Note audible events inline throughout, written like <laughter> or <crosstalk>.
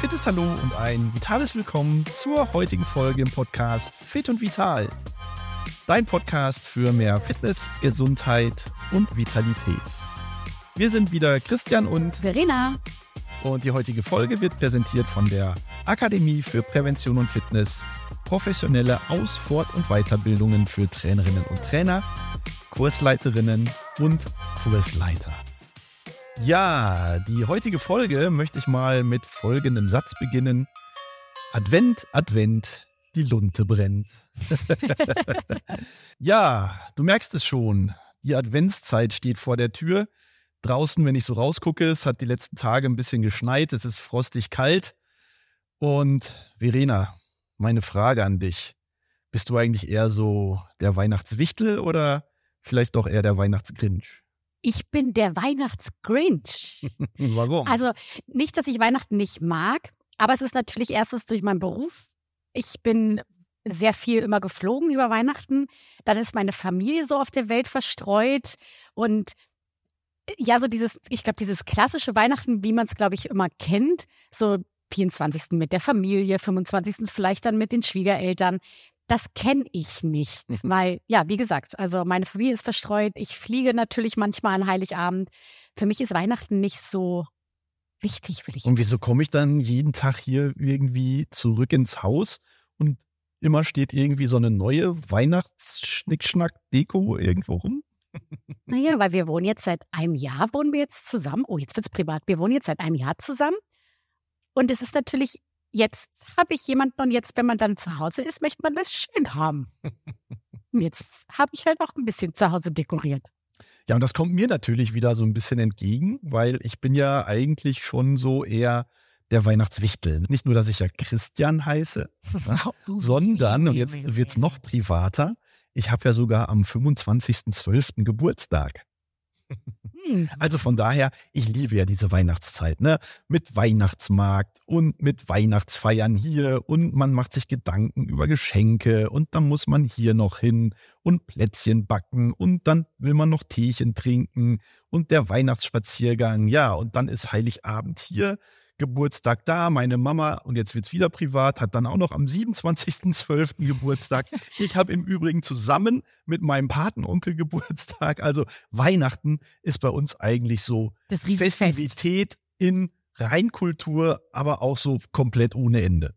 fittes Hallo und ein vitales Willkommen zur heutigen Folge im Podcast Fit und Vital. Dein Podcast für mehr Fitness, Gesundheit und Vitalität. Wir sind wieder Christian und Verena. Und die heutige Folge wird präsentiert von der Akademie für Prävention und Fitness, professionelle Aus-, Fort- und Weiterbildungen für Trainerinnen und Trainer, Kursleiterinnen und Kursleiter. Ja, die heutige Folge möchte ich mal mit folgendem Satz beginnen. Advent, Advent, die Lunte brennt. <laughs> ja, du merkst es schon. Die Adventszeit steht vor der Tür. Draußen, wenn ich so rausgucke, es hat die letzten Tage ein bisschen geschneit, es ist frostig kalt. Und Verena, meine Frage an dich. Bist du eigentlich eher so der Weihnachtswichtel oder vielleicht doch eher der Weihnachtsgrinch? Ich bin der Weihnachtsgrinch. <laughs> Warum? Also nicht, dass ich Weihnachten nicht mag, aber es ist natürlich erstens durch meinen Beruf. Ich bin sehr viel immer geflogen über Weihnachten. Dann ist meine Familie so auf der Welt verstreut und ja, so dieses, ich glaube, dieses klassische Weihnachten, wie man es, glaube ich, immer kennt, so 24. mit der Familie, 25. vielleicht dann mit den Schwiegereltern das kenne ich nicht, mhm. weil ja, wie gesagt, also meine Familie ist verstreut. Ich fliege natürlich manchmal an Heiligabend. Für mich ist Weihnachten nicht so wichtig, will ich. Und wieso komme ich dann jeden Tag hier irgendwie zurück ins Haus und immer steht irgendwie so eine neue Weihnachtsschnickschnack-Deko irgendwo rum? Naja, weil wir wohnen jetzt seit einem Jahr, wohnen wir jetzt zusammen. Oh, jetzt wird es privat. Wir wohnen jetzt seit einem Jahr zusammen. Und es ist natürlich jetzt habe ich jemanden und jetzt, wenn man dann zu Hause ist, möchte man das schön haben. <laughs> jetzt habe ich halt auch ein bisschen zu Hause dekoriert. Ja, und das kommt mir natürlich wieder so ein bisschen entgegen, weil ich bin ja eigentlich schon so eher der Weihnachtswichtel. Nicht nur, dass ich ja Christian heiße, <laughs> sondern, und jetzt wird es noch privater, ich habe ja sogar am 25.12. Geburtstag. Hm. Also von daher, ich liebe ja diese Weihnachtszeit, ne? Mit Weihnachtsmarkt und mit Weihnachtsfeiern hier und man macht sich Gedanken über Geschenke und dann muss man hier noch hin und Plätzchen backen und dann will man noch Teechen trinken und der Weihnachtsspaziergang, ja, und dann ist Heiligabend hier Geburtstag da. Meine Mama, und jetzt wird es wieder privat, hat dann auch noch am 27.12. Geburtstag. <laughs> Ich habe im Übrigen zusammen mit meinem Patenonkel Geburtstag. Also Weihnachten ist bei uns eigentlich so Festivität in Reinkultur, aber auch so komplett ohne Ende.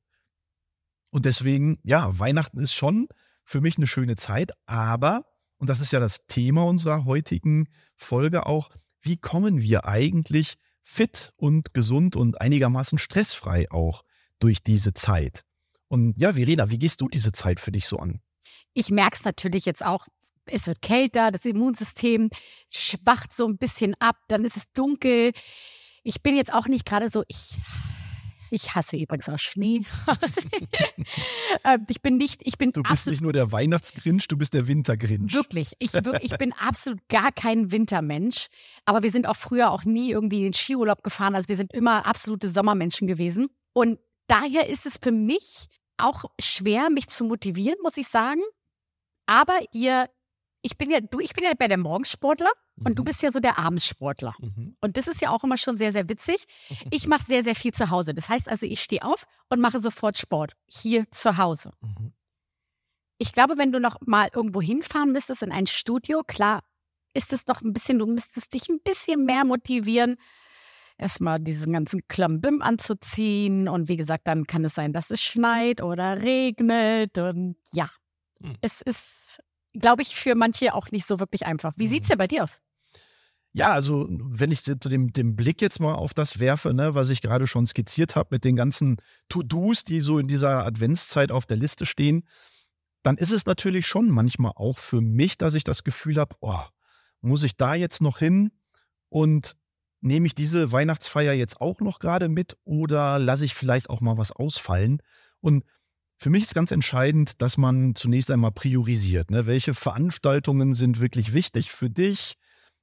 Und deswegen, ja, Weihnachten ist schon für mich eine schöne Zeit, aber, und das ist ja das Thema unserer heutigen Folge auch, wie kommen wir eigentlich fit und gesund und einigermaßen stressfrei auch durch diese Zeit. Und ja, Verena, wie gehst du diese Zeit für dich so an? Ich merke es natürlich jetzt auch. Es wird kälter, das Immunsystem schwacht so ein bisschen ab, dann ist es dunkel. Ich bin jetzt auch nicht gerade so, ich ich hasse übrigens auch Schnee. <laughs> Ähm, ich bin nicht, ich bin Du bist nicht nur der Weihnachtsgrinch, du bist der Wintergrinch. Wirklich. Ich, ich bin absolut gar kein Wintermensch. Aber wir sind auch früher auch nie irgendwie in den Skiurlaub gefahren. Also wir sind immer absolute Sommermenschen gewesen. Und daher ist es für mich auch schwer, mich zu motivieren, muss ich sagen. Aber ihr, ich bin ja, du, ich bin ja bei der Morgensportler. Und du mhm. bist ja so der Abendsportler. Mhm. Und das ist ja auch immer schon sehr, sehr witzig. <laughs> Ich mache sehr, sehr viel zu Hause. Das heißt also, ich stehe auf und mache sofort Sport. Hier zu Hause. Mhm. Ich glaube, wenn du noch mal irgendwo hinfahren müsstest in ein Studio, klar, ist es doch ein bisschen, du müsstest dich ein bisschen mehr motivieren, erstmal diesen ganzen Klambim anzuziehen. Und wie gesagt, dann kann es sein, dass es schneit oder regnet. Und ja, mhm. es ist glaube ich, für manche auch nicht so wirklich einfach. Wie sieht's mhm. denn bei dir aus? Ja, also wenn ich so dem, dem Blick jetzt mal auf das werfe, ne, was ich gerade schon skizziert habe mit den ganzen To-Dos, die so in dieser Adventszeit auf der Liste stehen, dann ist es natürlich schon manchmal auch für mich, dass ich das Gefühl habe, oh, muss ich da jetzt noch hin und nehme ich diese Weihnachtsfeier jetzt auch noch gerade mit oder lasse ich vielleicht auch mal was ausfallen? Und für mich ist ganz entscheidend, dass man zunächst einmal priorisiert. Ne? Welche Veranstaltungen sind wirklich wichtig für dich?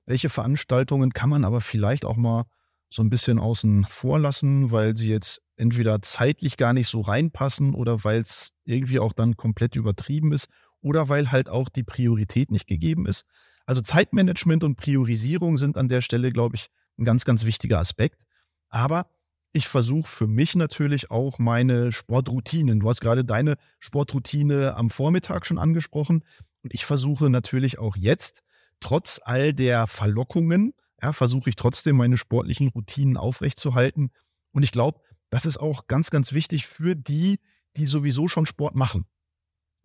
Welche Veranstaltungen kann man aber vielleicht auch mal so ein bisschen außen vor lassen, weil sie jetzt entweder zeitlich gar nicht so reinpassen oder weil es irgendwie auch dann komplett übertrieben ist oder weil halt auch die Priorität nicht gegeben ist. Also Zeitmanagement und Priorisierung sind an der Stelle, glaube ich, ein ganz, ganz wichtiger Aspekt. Aber ich versuche für mich natürlich auch meine Sportroutinen. Du hast gerade deine Sportroutine am Vormittag schon angesprochen. Und ich versuche natürlich auch jetzt, trotz all der Verlockungen, ja, versuche ich trotzdem meine sportlichen Routinen aufrechtzuerhalten. Und ich glaube, das ist auch ganz, ganz wichtig für die, die sowieso schon Sport machen.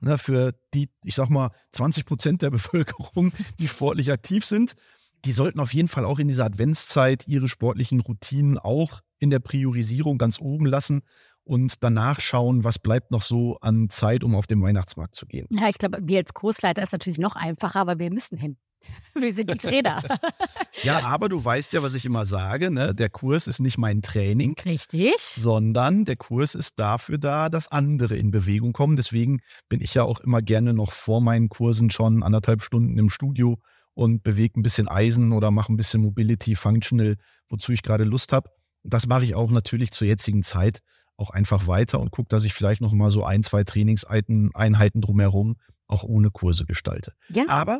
Ja, für die, ich sag mal, 20 Prozent der <laughs> Bevölkerung, die sportlich aktiv sind, die sollten auf jeden Fall auch in dieser Adventszeit ihre sportlichen Routinen auch in der Priorisierung ganz oben lassen und danach schauen, was bleibt noch so an Zeit, um auf den Weihnachtsmarkt zu gehen. Ja, ich glaube, wir als Kursleiter ist natürlich noch einfacher, aber wir müssen hin. <laughs> Wir sind die Trainer. <laughs> ja, aber du weißt ja, was ich immer sage, ne? Der Kurs ist nicht mein Training. Richtig. Sondern der Kurs ist dafür da, dass andere in Bewegung kommen. Deswegen bin ich ja auch immer gerne noch vor meinen Kursen schon anderthalb Stunden im Studio und bewege ein bisschen Eisen oder mache ein bisschen Mobility Functional, wozu ich gerade Lust habe. Das mache ich auch natürlich zur jetzigen Zeit auch einfach weiter und gucke, dass ich vielleicht noch mal so ein, zwei Trainingseinheiten drumherum auch ohne Kurse gestalte. Ja. Aber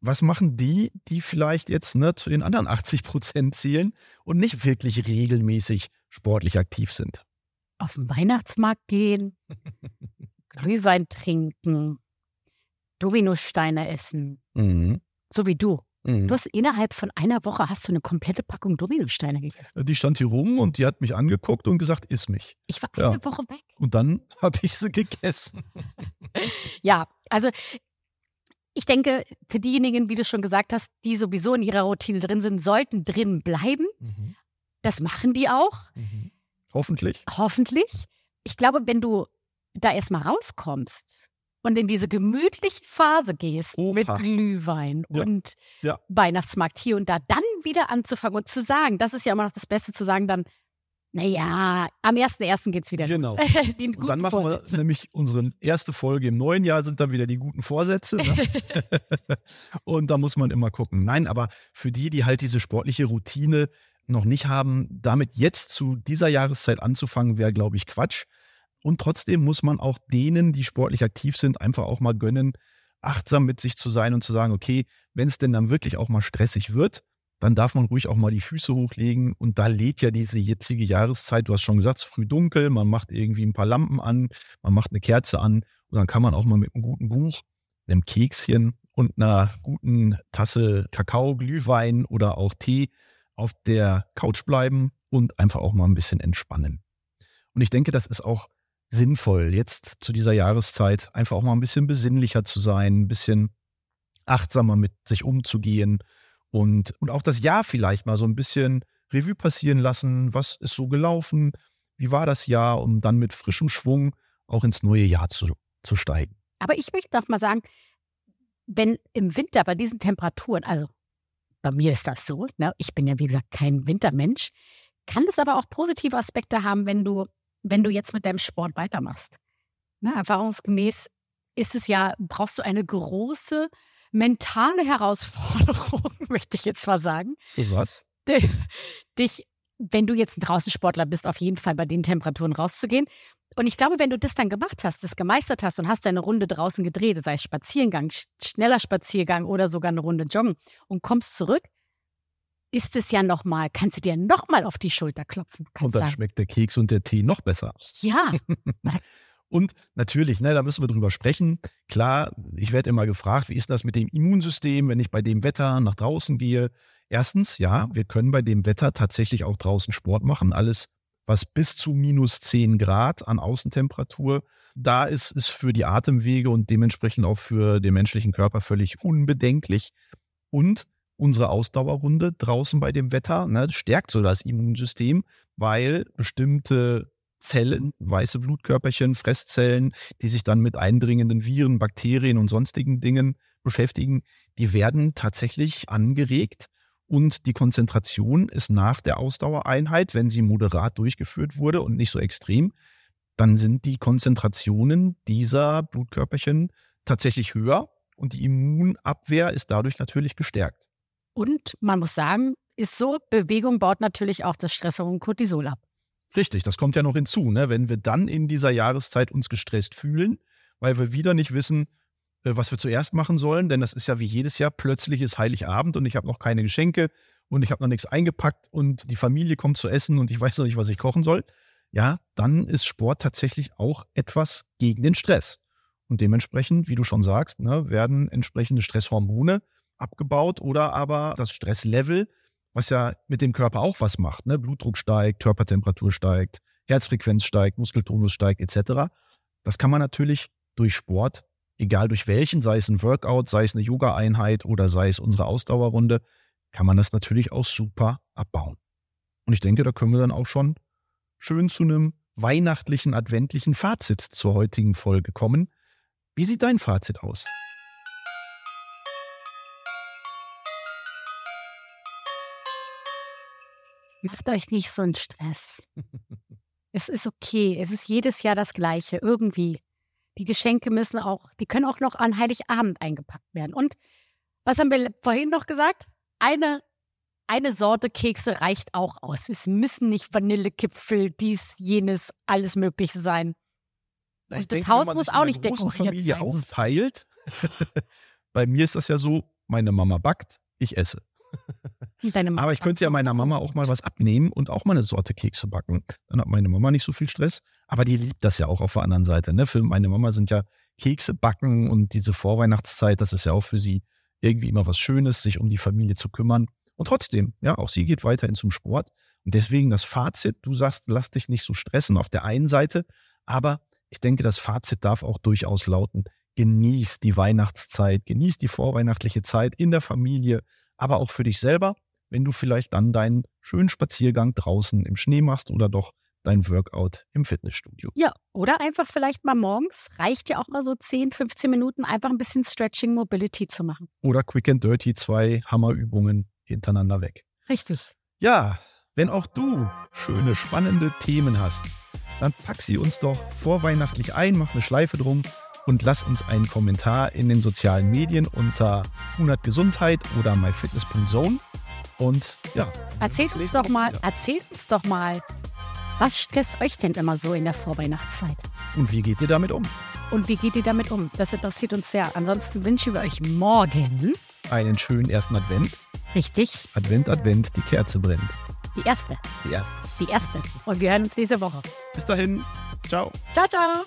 was machen die, die vielleicht jetzt ne, zu den anderen 80 Prozent zählen und nicht wirklich regelmäßig sportlich aktiv sind? Auf den Weihnachtsmarkt gehen, <laughs> Glühwein trinken, Dominosteine essen. Mhm. So wie du. Mhm. Du hast innerhalb von einer Woche hast du eine komplette Packung Dominosteine gegessen. Die stand hier rum und die hat mich angeguckt und gesagt, iss mich. Ich war eine ja. Woche weg. Und dann <laughs> habe ich sie gegessen. <laughs> ja, also ich denke, für diejenigen, wie du schon gesagt hast, die sowieso in ihrer Routine drin sind, sollten drin bleiben. Mhm. Das machen die auch. Mhm. Hoffentlich. Hoffentlich. Ich glaube, wenn du da erstmal rauskommst und in diese gemütliche Phase gehst Oha. mit Glühwein ja. und ja. Weihnachtsmarkt hier und da, dann wieder anzufangen und zu sagen, das ist ja immer noch das Beste, zu sagen dann, naja, am 1.1. geht's wieder genau. los. <laughs> Genau. dann machen Vorsätze. wir nämlich unsere erste Folge im neuen Jahr, sind dann wieder die guten Vorsätze. Ne? <laughs> und da muss man immer gucken. Nein, aber für die, die halt diese sportliche Routine noch nicht haben, damit jetzt zu dieser Jahreszeit anzufangen, wäre, glaube ich, Quatsch. Und trotzdem muss man auch denen, die sportlich aktiv sind, einfach auch mal gönnen, achtsam mit sich zu sein und zu sagen, okay, wenn es denn dann wirklich auch mal stressig wird, dann darf man ruhig auch mal die Füße hochlegen. Und da lädt ja diese jetzige Jahreszeit, du hast schon gesagt, früh dunkel, man macht irgendwie ein paar Lampen an, man macht eine Kerze an und dann kann man auch mal mit einem guten Buch, einem Kekschen und einer guten Tasse Kakao, Glühwein oder auch Tee auf der Couch bleiben und einfach auch mal ein bisschen entspannen. Und ich denke, das ist auch sinnvoll, jetzt zu dieser Jahreszeit einfach auch mal ein bisschen besinnlicher zu sein, ein bisschen achtsamer mit sich umzugehen und, und auch das Jahr vielleicht mal so ein bisschen Revue passieren lassen. Was ist so gelaufen? Wie war das Jahr? Um dann mit frischem Schwung auch ins neue Jahr zu, zu steigen. Aber ich möchte doch mal sagen, wenn im Winter bei diesen Temperaturen, also bei mir ist das so, ne, ich bin ja wie gesagt kein Wintermensch, kann das aber auch positive Aspekte haben, wenn du, wenn du jetzt mit deinem Sport weitermachst. Ne, erfahrungsgemäß ist es ja, brauchst du eine große mentale Herausforderung, <laughs> möchte ich jetzt mal sagen. Was? Dich, wenn du jetzt ein Draußensportler bist, auf jeden Fall bei den Temperaturen rauszugehen. Und ich glaube, wenn du das dann gemacht hast, das gemeistert hast und hast deine Runde draußen gedreht, sei es Spaziergang, schneller Spaziergang oder sogar eine Runde joggen und kommst zurück, ist es ja nochmal, kannst du dir nochmal auf die Schulter klopfen. Und dann sagen. schmeckt der Keks und der Tee noch besser. Ja. <laughs> Und natürlich, ne, da müssen wir drüber sprechen. Klar, ich werde immer gefragt, wie ist das mit dem Immunsystem, wenn ich bei dem Wetter nach draußen gehe? Erstens, ja, wir können bei dem Wetter tatsächlich auch draußen Sport machen. Alles, was bis zu minus 10 Grad an Außentemperatur da ist, ist für die Atemwege und dementsprechend auch für den menschlichen Körper völlig unbedenklich. Und unsere Ausdauerrunde draußen bei dem Wetter ne, stärkt so das Immunsystem, weil bestimmte Zellen, weiße Blutkörperchen, Fresszellen, die sich dann mit eindringenden Viren, Bakterien und sonstigen Dingen beschäftigen, die werden tatsächlich angeregt und die Konzentration ist nach der Ausdauereinheit, wenn sie moderat durchgeführt wurde und nicht so extrem, dann sind die Konzentrationen dieser Blutkörperchen tatsächlich höher und die Immunabwehr ist dadurch natürlich gestärkt. Und man muss sagen, ist so, Bewegung baut natürlich auch das Stresshormon Cortisol ab. Richtig, das kommt ja noch hinzu, ne? wenn wir dann in dieser Jahreszeit uns gestresst fühlen, weil wir wieder nicht wissen, äh, was wir zuerst machen sollen, denn das ist ja wie jedes Jahr plötzlich ist Heiligabend und ich habe noch keine Geschenke und ich habe noch nichts eingepackt und die Familie kommt zu essen und ich <laughs> weiß noch nicht, was ich kochen soll, ja, dann ist Sport tatsächlich auch etwas gegen den Stress. Und dementsprechend, wie du schon sagst, ne, werden entsprechende Stresshormone abgebaut oder aber das Stresslevel, was ja mit dem Körper auch was macht. Ne? Blutdruck steigt, Körpertemperatur steigt, Herzfrequenz steigt, Muskeltonus steigt etc. Das kann man natürlich durch Sport, egal durch welchen, sei es ein Workout, sei es eine Yoga-Einheit oder sei es unsere Ausdauerrunde, kann man das natürlich auch super abbauen. Und ich denke, da können wir dann auch schon schön zu einem weihnachtlichen, adventlichen Fazit zur heutigen Folge kommen. Wie sieht dein Fazit aus? Macht euch nicht so einen Stress. es ist okay. Es ist jedes Jahr das Gleiche. Irgendwie. Die Geschenke müssen auch, die können auch noch an Heiligabend eingepackt werden. Und was haben wir vorhin noch gesagt? Eine, eine Sorte Kekse reicht auch aus. Es müssen nicht Vanillekipfel, dies, jenes, alles Mögliche sein. Und das denke, Haus muss auch nicht dekoriert Familie sein. aufteilt. <laughs> Bei mir ist das ja so, meine Mama backt, ich esse. <laughs> Aber ich könnte ja meiner Mama auch mal was abnehmen und auch mal eine Sorte Kekse backen. Dann hat meine Mama nicht so viel Stress. Aber die liebt das ja auch auf der anderen Seite. Ne? Für meine Mama sind ja Kekse backen und diese Vorweihnachtszeit, das ist ja auch für sie irgendwie immer was Schönes, sich um die Familie zu kümmern. Und trotzdem, ja, auch sie geht weiterhin zum Sport. Und deswegen das Fazit, du sagst, lass dich nicht so stressen auf der einen Seite, aber ich denke, das Fazit darf auch durchaus lauten, genieß die Weihnachtszeit, genieß die vorweihnachtliche Zeit in der Familie, aber auch für dich selber, wenn du vielleicht dann deinen schönen Spaziergang draußen im Schnee machst oder doch dein Workout im Fitnessstudio. Ja, oder einfach vielleicht mal morgens, reicht ja auch mal so 10, 15 Minuten, einfach ein bisschen Stretching Mobility zu machen. Oder Quick and Dirty, zwei Hammerübungen hintereinander weg. Richtig. Ja, wenn auch du schöne, spannende Themen hast, dann pack sie uns doch vorweihnachtlich ein, mach eine Schleife drum und lass uns einen Kommentar in den sozialen Medien unter 100 Gesundheit oder myfitness.zone. Und ja. Erzählt uns doch mal, erzählt uns doch mal, was stresst euch denn immer so in der Vorweihnachtszeit? Und wie geht ihr damit um? Und wie geht ihr damit um? Das interessiert uns sehr. Ansonsten wünschen wir euch morgen einen schönen ersten Advent. Richtig. Advent, Advent, die Kerze brennt. Die erste. Die erste. Die erste. Und wir hören uns nächste Woche. Bis dahin. Ciao. Ciao, ciao.